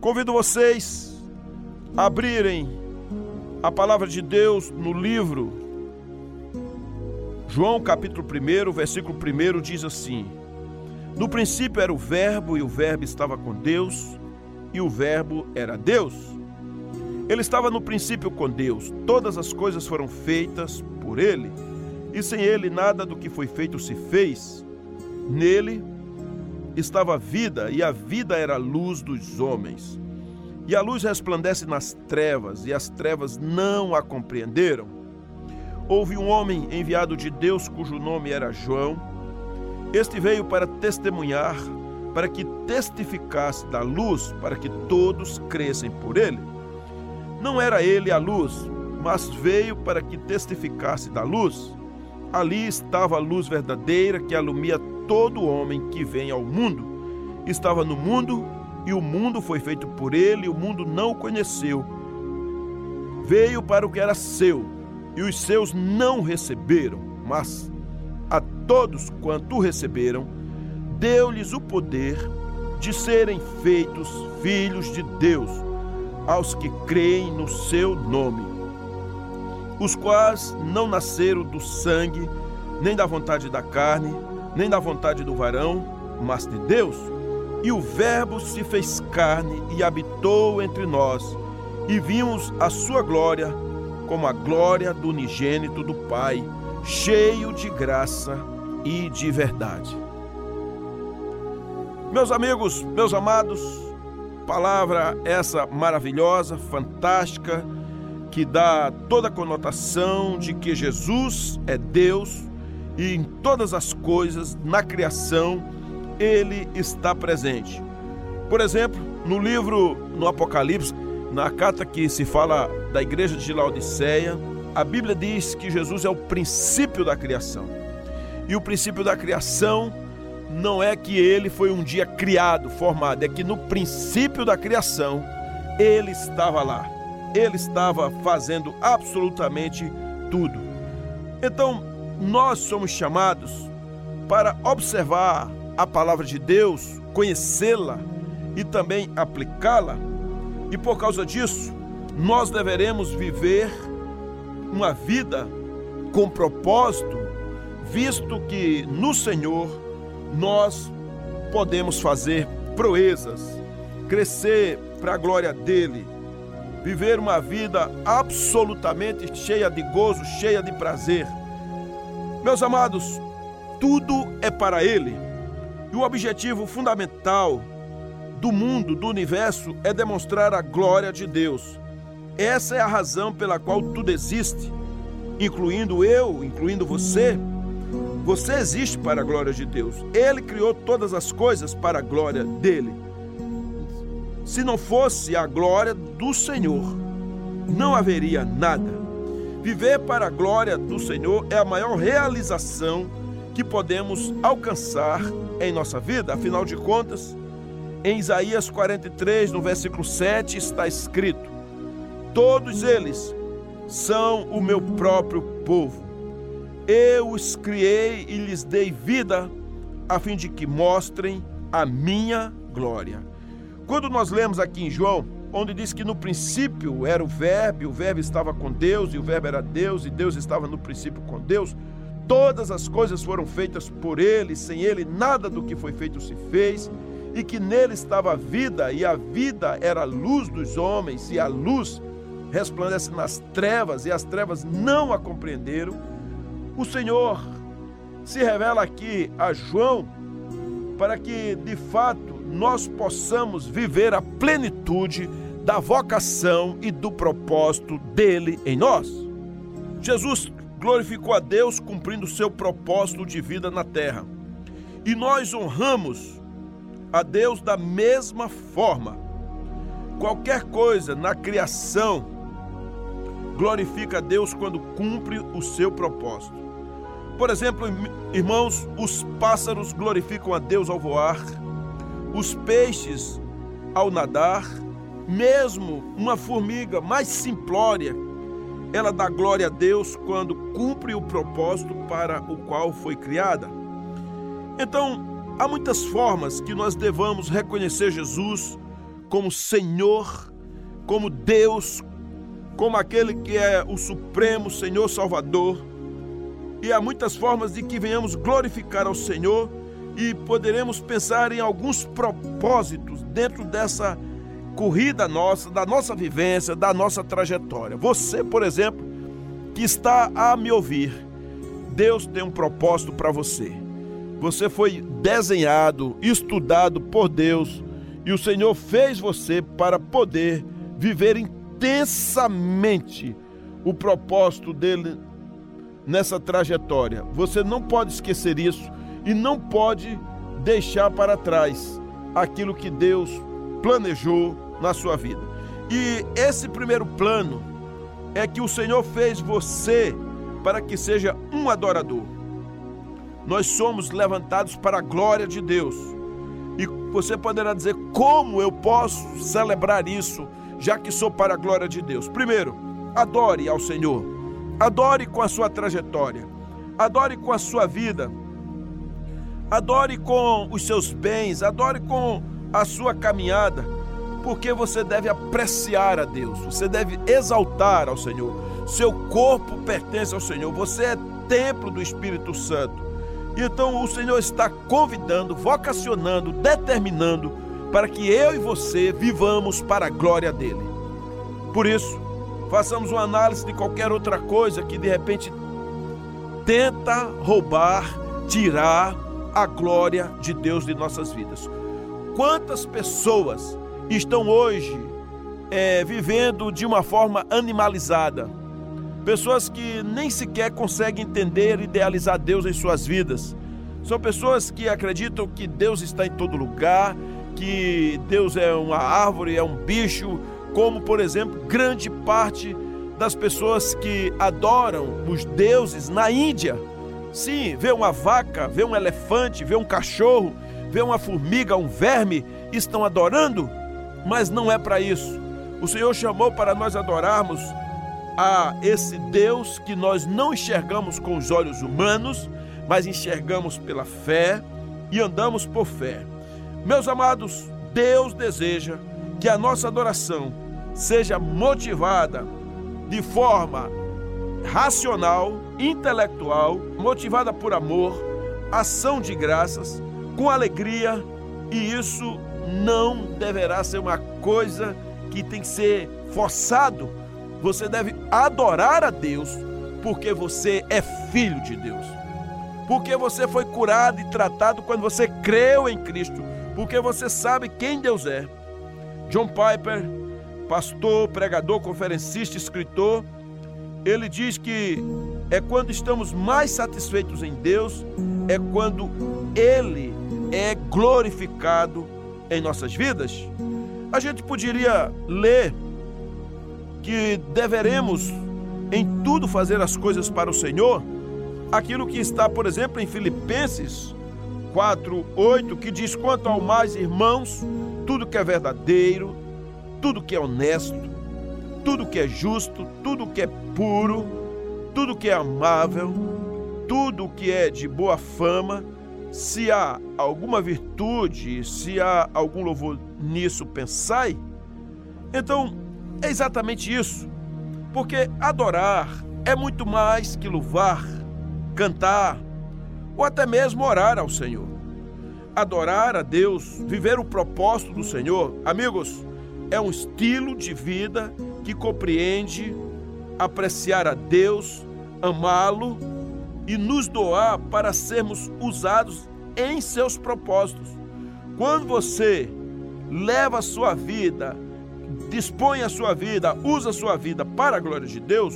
Convido vocês a abrirem a palavra de Deus no livro João capítulo 1, versículo 1 diz assim: No princípio era o Verbo, e o Verbo estava com Deus, e o Verbo era Deus. Ele estava no princípio com Deus. Todas as coisas foram feitas por ele, e sem ele nada do que foi feito se fez. Nele estava a vida, e a vida era a luz dos homens. E a luz resplandece nas trevas, e as trevas não a compreenderam. Houve um homem enviado de Deus cujo nome era João. Este veio para testemunhar, para que testificasse da luz, para que todos crescem por ele. Não era ele a luz, mas veio para que testificasse da luz. Ali estava a luz verdadeira que alumia todo homem que vem ao mundo. Estava no mundo e o mundo foi feito por ele, e o mundo não o conheceu. Veio para o que era seu, e os seus não receberam, mas a todos quanto receberam, deu-lhes o poder de serem feitos filhos de Deus, aos que creem no seu nome, os quais não nasceram do sangue, nem da vontade da carne, nem da vontade do varão, mas de Deus. E o Verbo se fez carne e habitou entre nós, e vimos a sua glória, como a glória do unigênito do Pai, cheio de graça e de verdade. Meus amigos, meus amados, palavra essa maravilhosa, fantástica, que dá toda a conotação de que Jesus é Deus e em todas as coisas, na criação, ele está presente. Por exemplo, no livro no Apocalipse, na carta que se fala da igreja de Laodiceia, a Bíblia diz que Jesus é o princípio da criação. E o princípio da criação não é que ele foi um dia criado, formado, é que no princípio da criação ele estava lá. Ele estava fazendo absolutamente tudo. Então, nós somos chamados para observar a palavra de Deus, conhecê-la e também aplicá-la. E por causa disso, nós deveremos viver uma vida com propósito, visto que no Senhor nós podemos fazer proezas, crescer para a glória dele, viver uma vida absolutamente cheia de gozo, cheia de prazer meus amados, tudo é para Ele. E o objetivo fundamental do mundo, do universo, é demonstrar a glória de Deus. Essa é a razão pela qual tudo existe, incluindo eu, incluindo você. Você existe para a glória de Deus. Ele criou todas as coisas para a glória dele. Se não fosse a glória do Senhor, não haveria nada. Viver para a glória do Senhor é a maior realização que podemos alcançar em nossa vida. Afinal de contas, em Isaías 43, no versículo 7, está escrito: Todos eles são o meu próprio povo. Eu os criei e lhes dei vida, a fim de que mostrem a minha glória. Quando nós lemos aqui em João onde diz que no princípio era o Verbo, e o Verbo estava com Deus, e o Verbo era Deus, e Deus estava no princípio com Deus. Todas as coisas foram feitas por Ele, sem Ele nada do que foi feito se fez, e que nele estava a vida, e a vida era a luz dos homens, e a luz resplandece nas trevas, e as trevas não a compreenderam. O Senhor se revela aqui a João para que de fato nós possamos viver a plenitude da vocação e do propósito dele em nós. Jesus glorificou a Deus cumprindo seu propósito de vida na terra. E nós honramos a Deus da mesma forma. Qualquer coisa na criação glorifica a Deus quando cumpre o seu propósito. Por exemplo, irmãos, os pássaros glorificam a Deus ao voar, os peixes ao nadar, mesmo uma formiga mais simplória, ela dá glória a Deus quando cumpre o propósito para o qual foi criada. Então, há muitas formas que nós devamos reconhecer Jesus como Senhor, como Deus, como aquele que é o Supremo Senhor Salvador. E há muitas formas de que venhamos glorificar ao Senhor e poderemos pensar em alguns propósitos dentro dessa corrida nossa, da nossa vivência, da nossa trajetória. Você, por exemplo, que está a me ouvir, Deus tem um propósito para você. Você foi desenhado, estudado por Deus e o Senhor fez você para poder viver intensamente o propósito dele nessa trajetória. Você não pode esquecer isso e não pode deixar para trás aquilo que Deus planejou na sua vida. E esse primeiro plano é que o Senhor fez você para que seja um adorador. Nós somos levantados para a glória de Deus. E você poderá dizer como eu posso celebrar isso, já que sou para a glória de Deus. Primeiro, adore ao Senhor. Adore com a sua trajetória. Adore com a sua vida. Adore com os seus bens, adore com a sua caminhada, porque você deve apreciar a Deus, você deve exaltar ao Senhor. Seu corpo pertence ao Senhor, você é templo do Espírito Santo. Então o Senhor está convidando, vocacionando, determinando para que eu e você vivamos para a glória dele. Por isso, façamos uma análise de qualquer outra coisa que de repente tenta roubar, tirar a glória de Deus de nossas vidas. Quantas pessoas estão hoje é, vivendo de uma forma animalizada? Pessoas que nem sequer conseguem entender e idealizar Deus em suas vidas. São pessoas que acreditam que Deus está em todo lugar, que Deus é uma árvore, é um bicho, como por exemplo, grande parte das pessoas que adoram os deuses na Índia Sim, vê uma vaca, vê um elefante, vê um cachorro, vê uma formiga, um verme, estão adorando, mas não é para isso. O Senhor chamou para nós adorarmos a esse Deus que nós não enxergamos com os olhos humanos, mas enxergamos pela fé e andamos por fé. Meus amados, Deus deseja que a nossa adoração seja motivada de forma racional, intelectual, motivada por amor, ação de graças, com alegria, e isso não deverá ser uma coisa que tem que ser forçado. Você deve adorar a Deus porque você é filho de Deus. Porque você foi curado e tratado quando você creu em Cristo, porque você sabe quem Deus é. John Piper, pastor, pregador, conferencista, escritor, ele diz que é quando estamos mais satisfeitos em Deus, é quando Ele é glorificado em nossas vidas. A gente poderia ler que deveremos em tudo fazer as coisas para o Senhor, aquilo que está, por exemplo, em Filipenses 4, 8, que diz: quanto ao mais, irmãos, tudo que é verdadeiro, tudo que é honesto, tudo que é justo, tudo que é puro, tudo que é amável, tudo que é de boa fama, se há alguma virtude, se há algum louvor nisso, pensai. Então, é exatamente isso. Porque adorar é muito mais que louvar, cantar ou até mesmo orar ao Senhor. Adorar a Deus, viver o propósito do Senhor, amigos, é um estilo de vida que compreende apreciar a Deus, amá-lo e nos doar para sermos usados em seus propósitos. Quando você leva a sua vida, dispõe a sua vida, usa a sua vida para a glória de Deus,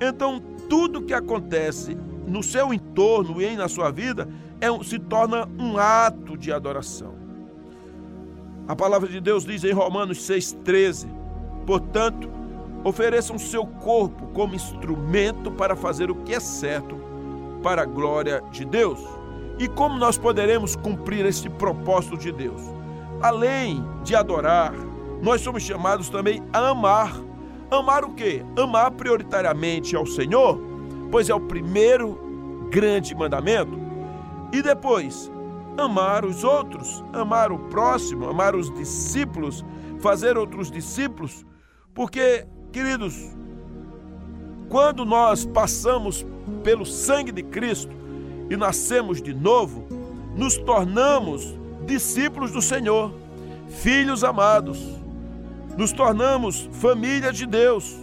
então tudo que acontece no seu entorno e na sua vida é, se torna um ato de adoração. A palavra de Deus diz em Romanos 6,13: Portanto, ofereçam seu corpo como instrumento para fazer o que é certo para a glória de Deus. E como nós poderemos cumprir esse propósito de Deus? Além de adorar, nós somos chamados também a amar. Amar o quê? Amar prioritariamente ao Senhor, pois é o primeiro grande mandamento. E depois, amar os outros, amar o próximo, amar os discípulos, fazer outros discípulos, porque, queridos, quando nós passamos pelo sangue de Cristo e nascemos de novo, nos tornamos discípulos do Senhor, filhos amados, nos tornamos família de Deus.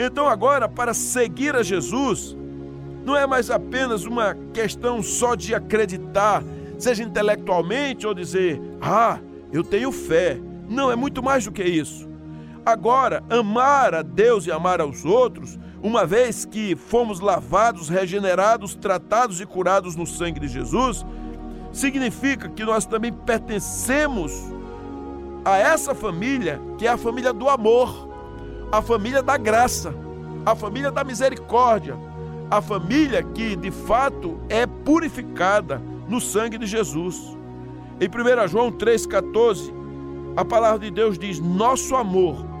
Então, agora, para seguir a Jesus, não é mais apenas uma questão só de acreditar, seja intelectualmente ou dizer, ah, eu tenho fé. Não, é muito mais do que isso. Agora, amar a Deus e amar aos outros, uma vez que fomos lavados, regenerados, tratados e curados no sangue de Jesus, significa que nós também pertencemos a essa família, que é a família do amor, a família da graça, a família da misericórdia, a família que de fato é purificada no sangue de Jesus. Em 1 João 3,14, a palavra de Deus diz: Nosso amor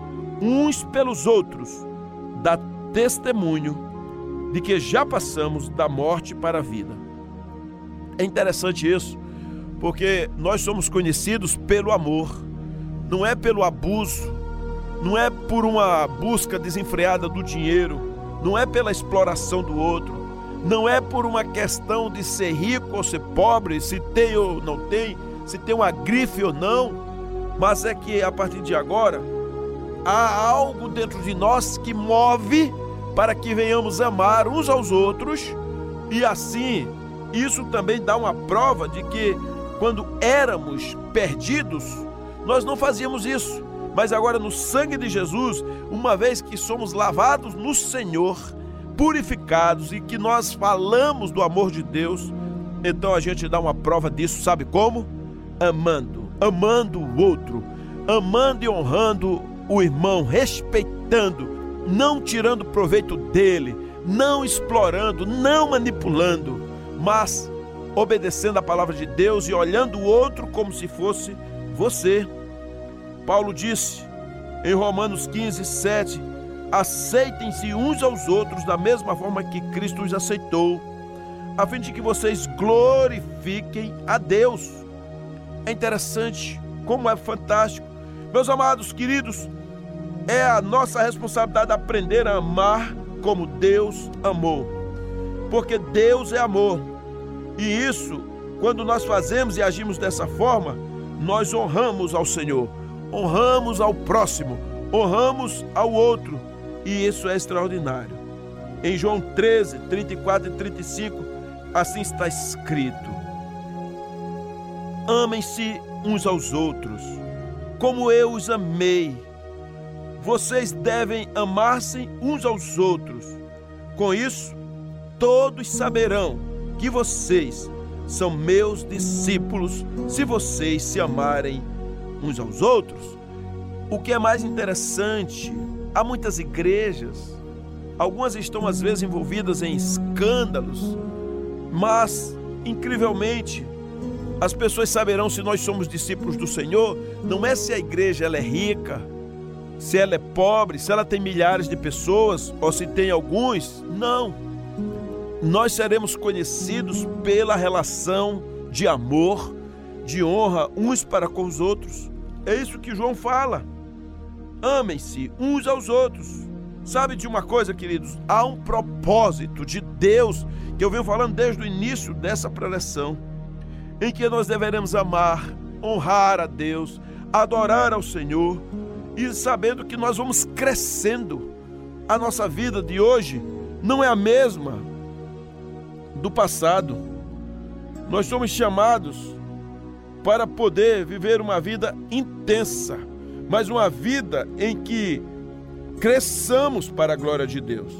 uns pelos outros dá testemunho de que já passamos da morte para a vida. É interessante isso, porque nós somos conhecidos pelo amor, não é pelo abuso, não é por uma busca desenfreada do dinheiro, não é pela exploração do outro, não é por uma questão de ser rico ou ser pobre, se tem ou não tem, se tem uma grife ou não, mas é que a partir de agora há algo dentro de nós que move para que venhamos amar uns aos outros e assim isso também dá uma prova de que quando éramos perdidos, nós não fazíamos isso. Mas agora, no sangue de Jesus, uma vez que somos lavados no Senhor, purificados e que nós falamos do amor de Deus, então a gente dá uma prova disso, sabe como? Amando, amando o outro, amando e honrando o irmão, respeitando, não tirando proveito dele, não explorando, não manipulando mas obedecendo a palavra de Deus e olhando o outro como se fosse você. Paulo disse em Romanos 15, 7: aceitem-se uns aos outros da mesma forma que Cristo os aceitou, a fim de que vocês glorifiquem a Deus. É interessante, como é fantástico. Meus amados queridos, é a nossa responsabilidade aprender a amar como Deus amou. Porque Deus é amor. E isso, quando nós fazemos e agimos dessa forma, nós honramos ao Senhor, honramos ao próximo, honramos ao outro. E isso é extraordinário. Em João 13, 34 e 35, assim está escrito: Amem-se uns aos outros, como eu os amei. Vocês devem amar-se uns aos outros. Com isso, todos saberão que vocês são meus discípulos se vocês se amarem uns aos outros. O que é mais interessante, há muitas igrejas, algumas estão às vezes envolvidas em escândalos, mas incrivelmente as pessoas saberão se nós somos discípulos do Senhor, não é se a igreja ela é rica, se ela é pobre, se ela tem milhares de pessoas ou se tem alguns, não nós seremos conhecidos pela relação de amor, de honra uns para com os outros. É isso que João fala. Amem-se uns aos outros. Sabe de uma coisa, queridos? Há um propósito de Deus que eu venho falando desde o início dessa preleção, em que nós deveremos amar, honrar a Deus, adorar ao Senhor e sabendo que nós vamos crescendo. A nossa vida de hoje não é a mesma do passado. Nós somos chamados para poder viver uma vida intensa, mas uma vida em que cresçamos para a glória de Deus.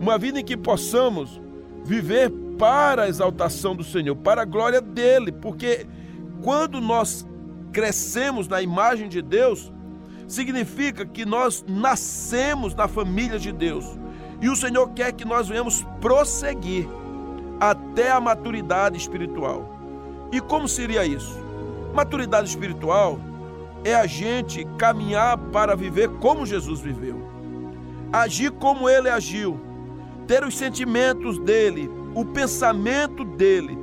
Uma vida em que possamos viver para a exaltação do Senhor, para a glória dele, porque quando nós crescemos na imagem de Deus, significa que nós nascemos na família de Deus. E o Senhor quer que nós venhamos prosseguir até a maturidade espiritual. E como seria isso? Maturidade espiritual é a gente caminhar para viver como Jesus viveu, agir como ele agiu, ter os sentimentos dele, o pensamento dele,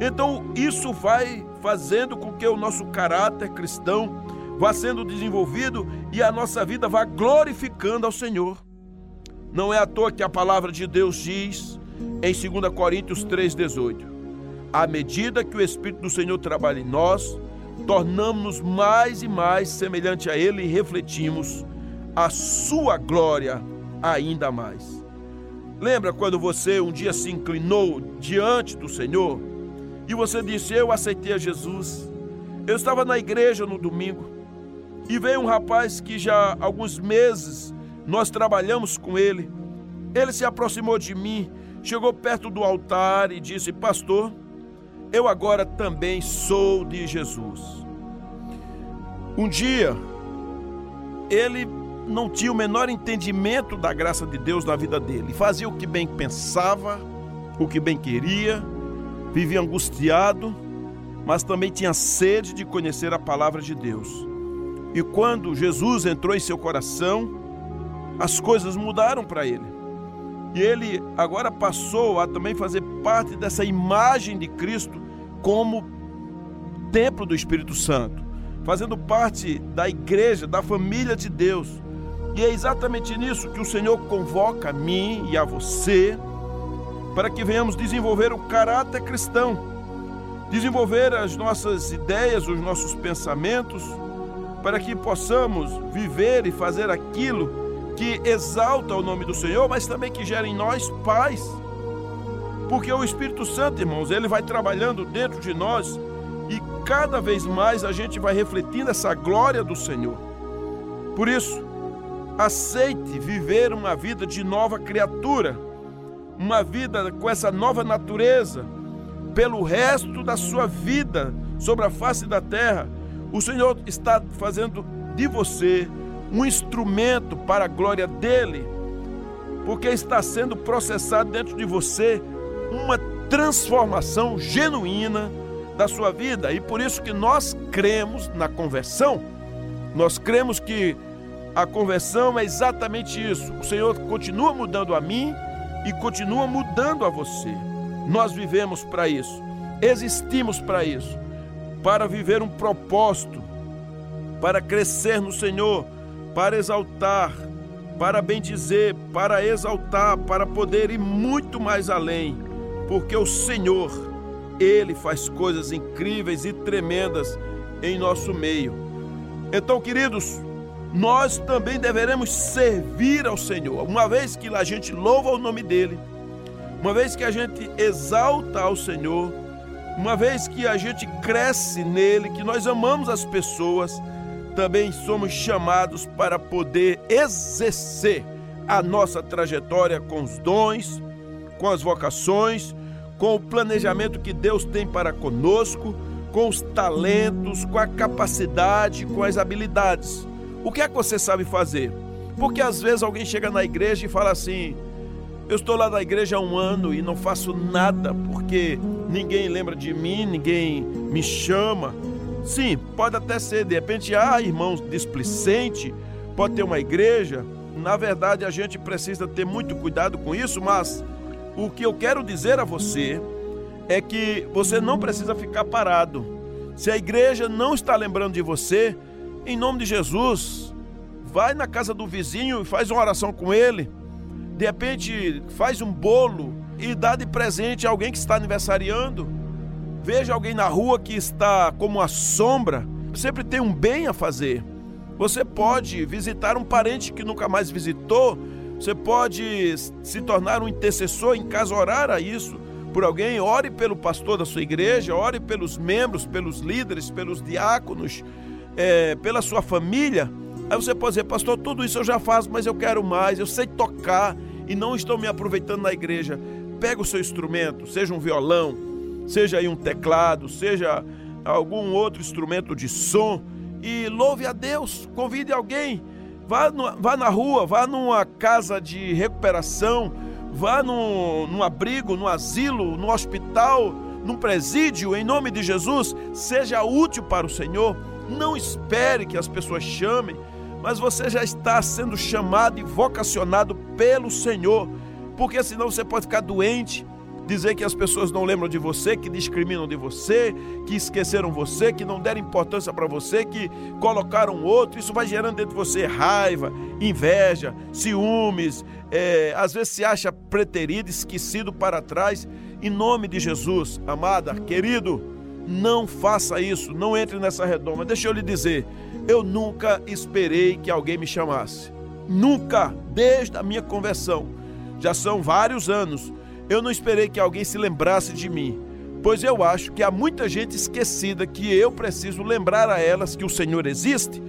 Então, isso vai fazendo com que o nosso caráter cristão vá sendo desenvolvido e a nossa vida vá glorificando ao Senhor. Não é à toa que a palavra de Deus diz em 2 Coríntios 3,18: À medida que o Espírito do Senhor trabalha em nós, tornamos-nos mais e mais semelhante a Ele e refletimos a Sua glória ainda mais. Lembra quando você um dia se inclinou diante do Senhor e você disse: Eu aceitei a Jesus? Eu estava na igreja no domingo e veio um rapaz que já há alguns meses nós trabalhamos com ele. Ele se aproximou de mim, chegou perto do altar e disse: Pastor, eu agora também sou de Jesus. Um dia, ele não tinha o menor entendimento da graça de Deus na vida dele, fazia o que bem pensava, o que bem queria, vivia angustiado, mas também tinha sede de conhecer a palavra de Deus. E quando Jesus entrou em seu coração, as coisas mudaram para ele. E ele agora passou a também fazer parte dessa imagem de Cristo como templo do Espírito Santo, fazendo parte da igreja, da família de Deus. E é exatamente nisso que o Senhor convoca a mim e a você para que venhamos desenvolver o caráter cristão, desenvolver as nossas ideias, os nossos pensamentos, para que possamos viver e fazer aquilo que exalta o nome do Senhor, mas também que gera em nós paz. Porque o Espírito Santo, irmãos, ele vai trabalhando dentro de nós e cada vez mais a gente vai refletindo essa glória do Senhor. Por isso, aceite viver uma vida de nova criatura, uma vida com essa nova natureza, pelo resto da sua vida sobre a face da terra. O Senhor está fazendo de você um instrumento para a glória dele, porque está sendo processado dentro de você uma transformação genuína da sua vida. E por isso que nós cremos na conversão. Nós cremos que a conversão é exatamente isso. O Senhor continua mudando a mim e continua mudando a você. Nós vivemos para isso. Existimos para isso. Para viver um propósito, para crescer no Senhor, para exaltar, para bendizer, para exaltar, para poder ir muito mais além, porque o Senhor, Ele faz coisas incríveis e tremendas em nosso meio. Então, queridos, nós também deveremos servir ao Senhor, uma vez que a gente louva o nome dEle, uma vez que a gente exalta ao Senhor, uma vez que a gente cresce nele, que nós amamos as pessoas, também somos chamados para poder exercer a nossa trajetória com os dons, com as vocações, com o planejamento que Deus tem para conosco, com os talentos, com a capacidade, com as habilidades. O que é que você sabe fazer? Porque às vezes alguém chega na igreja e fala assim: Eu estou lá na igreja há um ano e não faço nada porque ninguém lembra de mim, ninguém me chama. Sim, pode até ser, de repente, ah, irmãos displicente, pode ter uma igreja. Na verdade, a gente precisa ter muito cuidado com isso, mas o que eu quero dizer a você é que você não precisa ficar parado. Se a igreja não está lembrando de você, em nome de Jesus, vai na casa do vizinho e faz uma oração com ele. De repente, faz um bolo e dá de presente a alguém que está aniversariando veja alguém na rua que está como a sombra, sempre tem um bem a fazer. Você pode visitar um parente que nunca mais visitou, você pode se tornar um intercessor em caso orar a isso por alguém, ore pelo pastor da sua igreja, ore pelos membros, pelos líderes, pelos diáconos, é, pela sua família. Aí você pode dizer, pastor, tudo isso eu já faço, mas eu quero mais, eu sei tocar e não estou me aproveitando na igreja. Pega o seu instrumento, seja um violão, seja aí um teclado, seja algum outro instrumento de som, e louve a Deus, convide alguém, vá, no, vá na rua, vá numa casa de recuperação, vá num, num abrigo, num asilo, no hospital, num presídio, em nome de Jesus, seja útil para o Senhor. Não espere que as pessoas chamem, mas você já está sendo chamado e vocacionado pelo Senhor, porque senão você pode ficar doente, dizer que as pessoas não lembram de você, que discriminam de você, que esqueceram você, que não deram importância para você, que colocaram outro. Isso vai gerando dentro de você raiva, inveja, ciúmes. É, às vezes se acha preterido, esquecido para trás. Em nome de Jesus, amada, querido, não faça isso, não entre nessa redoma. Deixa eu lhe dizer, eu nunca esperei que alguém me chamasse. Nunca, desde a minha conversão. Já são vários anos eu não esperei que alguém se lembrasse de mim, pois eu acho que há muita gente esquecida que eu preciso lembrar a elas que o Senhor existe.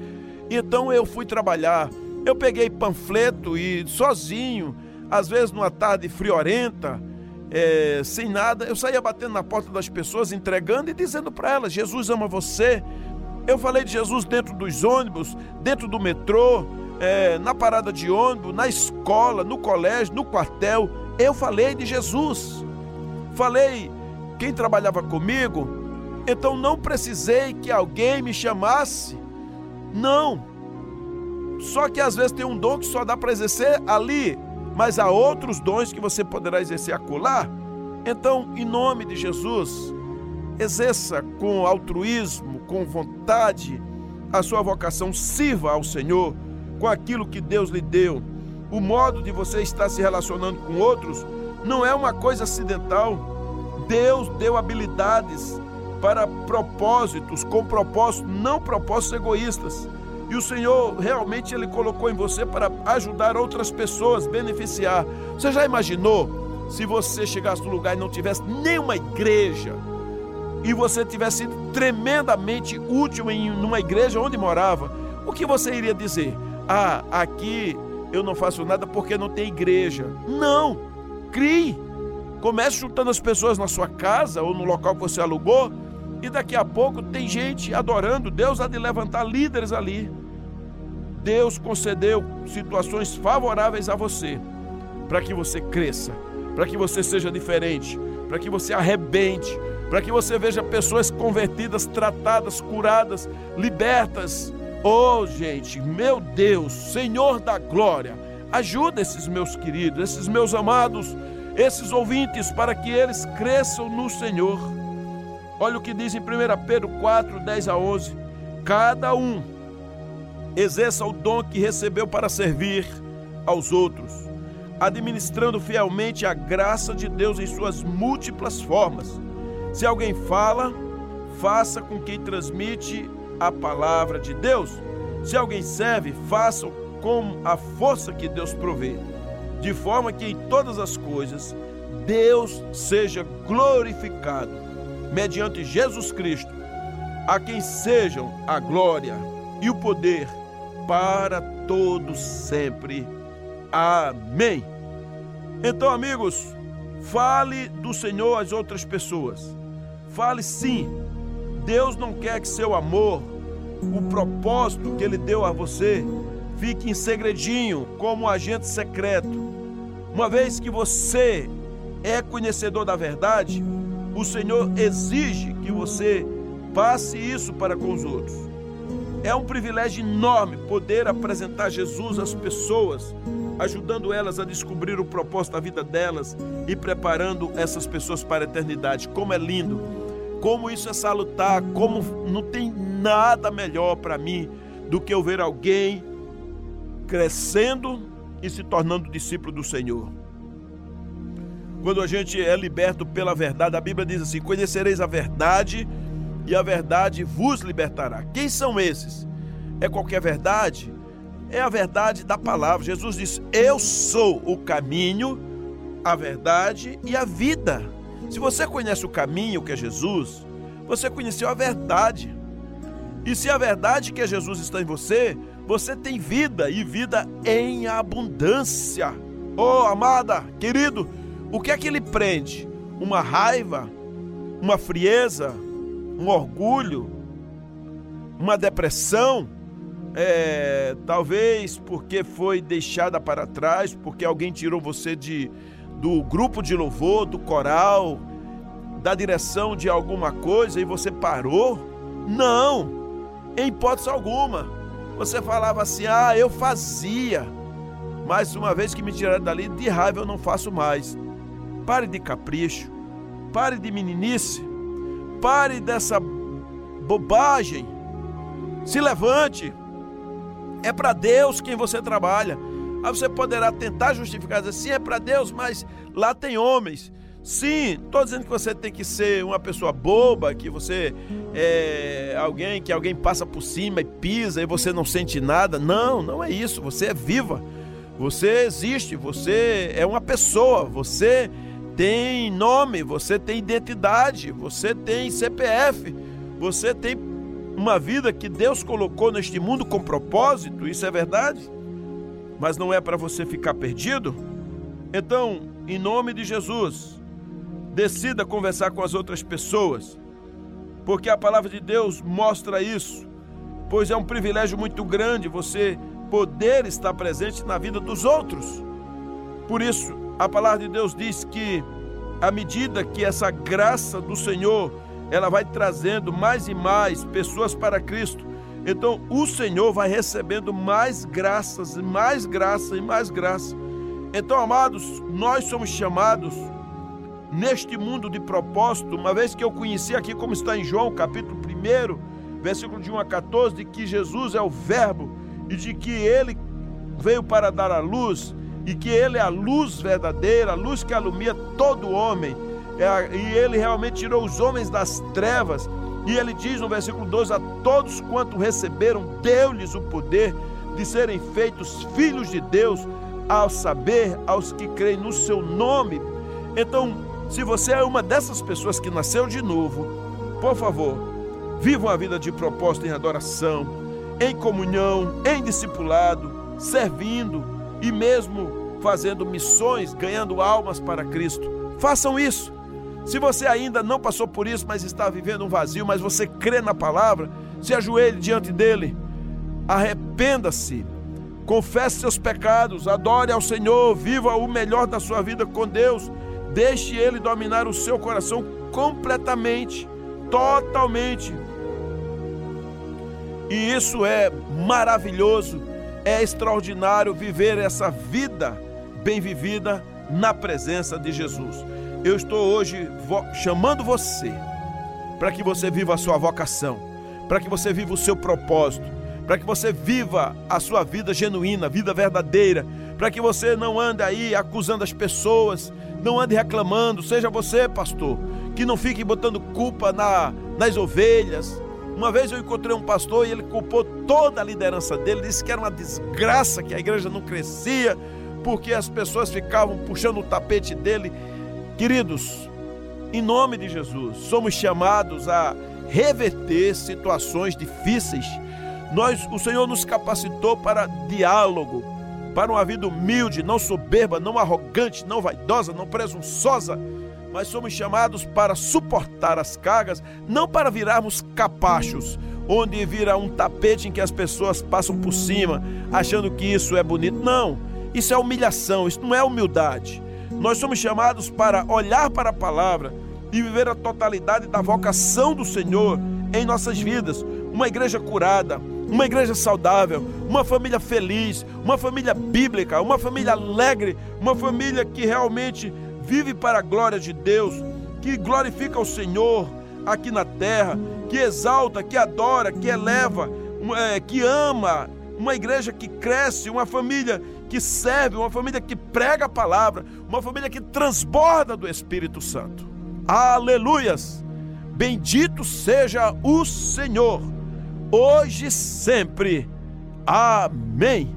Então eu fui trabalhar, eu peguei panfleto e sozinho, às vezes numa tarde friorenta, é, sem nada, eu saía batendo na porta das pessoas, entregando e dizendo para elas: Jesus ama você. Eu falei de Jesus dentro dos ônibus, dentro do metrô, é, na parada de ônibus, na escola, no colégio, no quartel. Eu falei de Jesus. Falei quem trabalhava comigo. Então não precisei que alguém me chamasse. Não. Só que às vezes tem um dom que só dá para exercer ali, mas há outros dons que você poderá exercer acolá. Então, em nome de Jesus, exerça com altruísmo, com vontade, a sua vocação, sirva ao Senhor com aquilo que Deus lhe deu o modo de você estar se relacionando com outros não é uma coisa acidental. Deus deu habilidades para propósitos, com propósitos, não propósitos egoístas. E o Senhor realmente ele colocou em você para ajudar outras pessoas, beneficiar. Você já imaginou se você chegasse no lugar e não tivesse nenhuma igreja e você tivesse sido tremendamente útil em uma igreja onde morava? O que você iria dizer? Ah, aqui eu não faço nada porque não tem igreja. Não! Crie! Comece juntando as pessoas na sua casa ou no local que você alugou e daqui a pouco tem gente adorando. Deus há de levantar líderes ali. Deus concedeu situações favoráveis a você para que você cresça, para que você seja diferente, para que você arrebente, para que você veja pessoas convertidas, tratadas, curadas, libertas Oh, gente, meu Deus, Senhor da glória, ajuda esses meus queridos, esses meus amados, esses ouvintes, para que eles cresçam no Senhor. Olha o que diz em 1 Pedro 4, 10 a 11: Cada um exerça o dom que recebeu para servir aos outros, administrando fielmente a graça de Deus em suas múltiplas formas. Se alguém fala, faça com quem transmite a palavra de Deus. Se alguém serve, faça com a força que Deus provê, de forma que em todas as coisas Deus seja glorificado, mediante Jesus Cristo, a quem sejam a glória e o poder para todos sempre. Amém. Então, amigos, fale do Senhor às outras pessoas. Fale sim Deus não quer que seu amor, o propósito que Ele deu a você, fique em segredinho, como um agente secreto. Uma vez que você é conhecedor da verdade, o Senhor exige que você passe isso para com os outros. É um privilégio enorme poder apresentar Jesus às pessoas, ajudando elas a descobrir o propósito da vida delas e preparando essas pessoas para a eternidade. Como é lindo como isso é salutar, como não tem nada melhor para mim do que eu ver alguém crescendo e se tornando discípulo do Senhor. Quando a gente é liberto pela verdade, a Bíblia diz assim: Conhecereis a verdade e a verdade vos libertará. Quem são esses? É qualquer verdade? É a verdade da palavra. Jesus disse: Eu sou o caminho, a verdade e a vida. Se você conhece o caminho que é Jesus, você conheceu a verdade. E se a verdade que é Jesus está em você, você tem vida e vida em abundância. Oh, amada, querido, o que é que lhe prende? Uma raiva, uma frieza, um orgulho, uma depressão? É, talvez porque foi deixada para trás, porque alguém tirou você de, do grupo de louvor, do coral, da direção de alguma coisa e você parou? Não, em hipótese alguma. Você falava assim: ah, eu fazia, mas uma vez que me tiraram dali, de raiva eu não faço mais. Pare de capricho, pare de meninice, pare dessa bobagem. Se levante. É para Deus quem você trabalha. Aí você poderá tentar justificar, dizer, sim, é para Deus, mas lá tem homens. Sim, estou dizendo que você tem que ser uma pessoa boba, que você é alguém que alguém passa por cima e pisa e você não sente nada. Não, não é isso. Você é viva. Você existe, você é uma pessoa, você tem nome, você tem identidade, você tem CPF, você tem uma vida que Deus colocou neste mundo com propósito, isso é verdade? Mas não é para você ficar perdido? Então, em nome de Jesus, Decida conversar com as outras pessoas, porque a palavra de Deus mostra isso, pois é um privilégio muito grande você poder estar presente na vida dos outros. Por isso, a palavra de Deus diz que à medida que essa graça do Senhor, ela vai trazendo mais e mais pessoas para Cristo, então o Senhor vai recebendo mais graças, mais graça e mais graça. Então, amados, nós somos chamados neste mundo de propósito, uma vez que eu conheci aqui, como está em João, capítulo 1, versículo de 1 a 14, de que Jesus é o Verbo e de que ele veio para dar a luz e que ele é a luz verdadeira, a luz que alumia todo homem. É e ele realmente tirou os homens das trevas. E ele diz no versículo 12: A todos quanto receberam, deu-lhes o poder de serem feitos filhos de Deus, ao saber, aos que creem no seu nome. Então, se você é uma dessas pessoas que nasceu de novo, por favor, viva uma vida de propósito em adoração, em comunhão, em discipulado, servindo e mesmo fazendo missões, ganhando almas para Cristo. Façam isso. Se você ainda não passou por isso, mas está vivendo um vazio, mas você crê na palavra, se ajoelhe diante dele, arrependa-se, confesse seus pecados, adore ao Senhor, viva o melhor da sua vida com Deus. Deixe Ele dominar o seu coração completamente, totalmente. E isso é maravilhoso, é extraordinário viver essa vida bem vivida na presença de Jesus. Eu estou hoje chamando você para que você viva a sua vocação, para que você viva o seu propósito, para que você viva a sua vida genuína, vida verdadeira, para que você não ande aí acusando as pessoas, não ande reclamando, seja você, pastor, que não fique botando culpa na, nas ovelhas. Uma vez eu encontrei um pastor e ele culpou toda a liderança dele, disse que era uma desgraça que a igreja não crescia, porque as pessoas ficavam puxando o tapete dele. Queridos, em nome de Jesus, somos chamados a reverter situações difíceis. Nós, o Senhor nos capacitou para diálogo, para uma vida humilde, não soberba, não arrogante, não vaidosa, não presunçosa, mas somos chamados para suportar as cargas, não para virarmos capachos, onde vira um tapete em que as pessoas passam por cima, achando que isso é bonito. Não, isso é humilhação, isso não é humildade. Nós somos chamados para olhar para a palavra e viver a totalidade da vocação do Senhor em nossas vidas. Uma igreja curada, uma igreja saudável, uma família feliz, uma família bíblica, uma família alegre, uma família que realmente vive para a glória de Deus, que glorifica o Senhor aqui na terra, que exalta, que adora, que eleva, é, que ama, uma igreja que cresce, uma família que serve, uma família que prega a palavra, uma família que transborda do Espírito Santo. Aleluias! Bendito seja o Senhor hoje e sempre. Amém.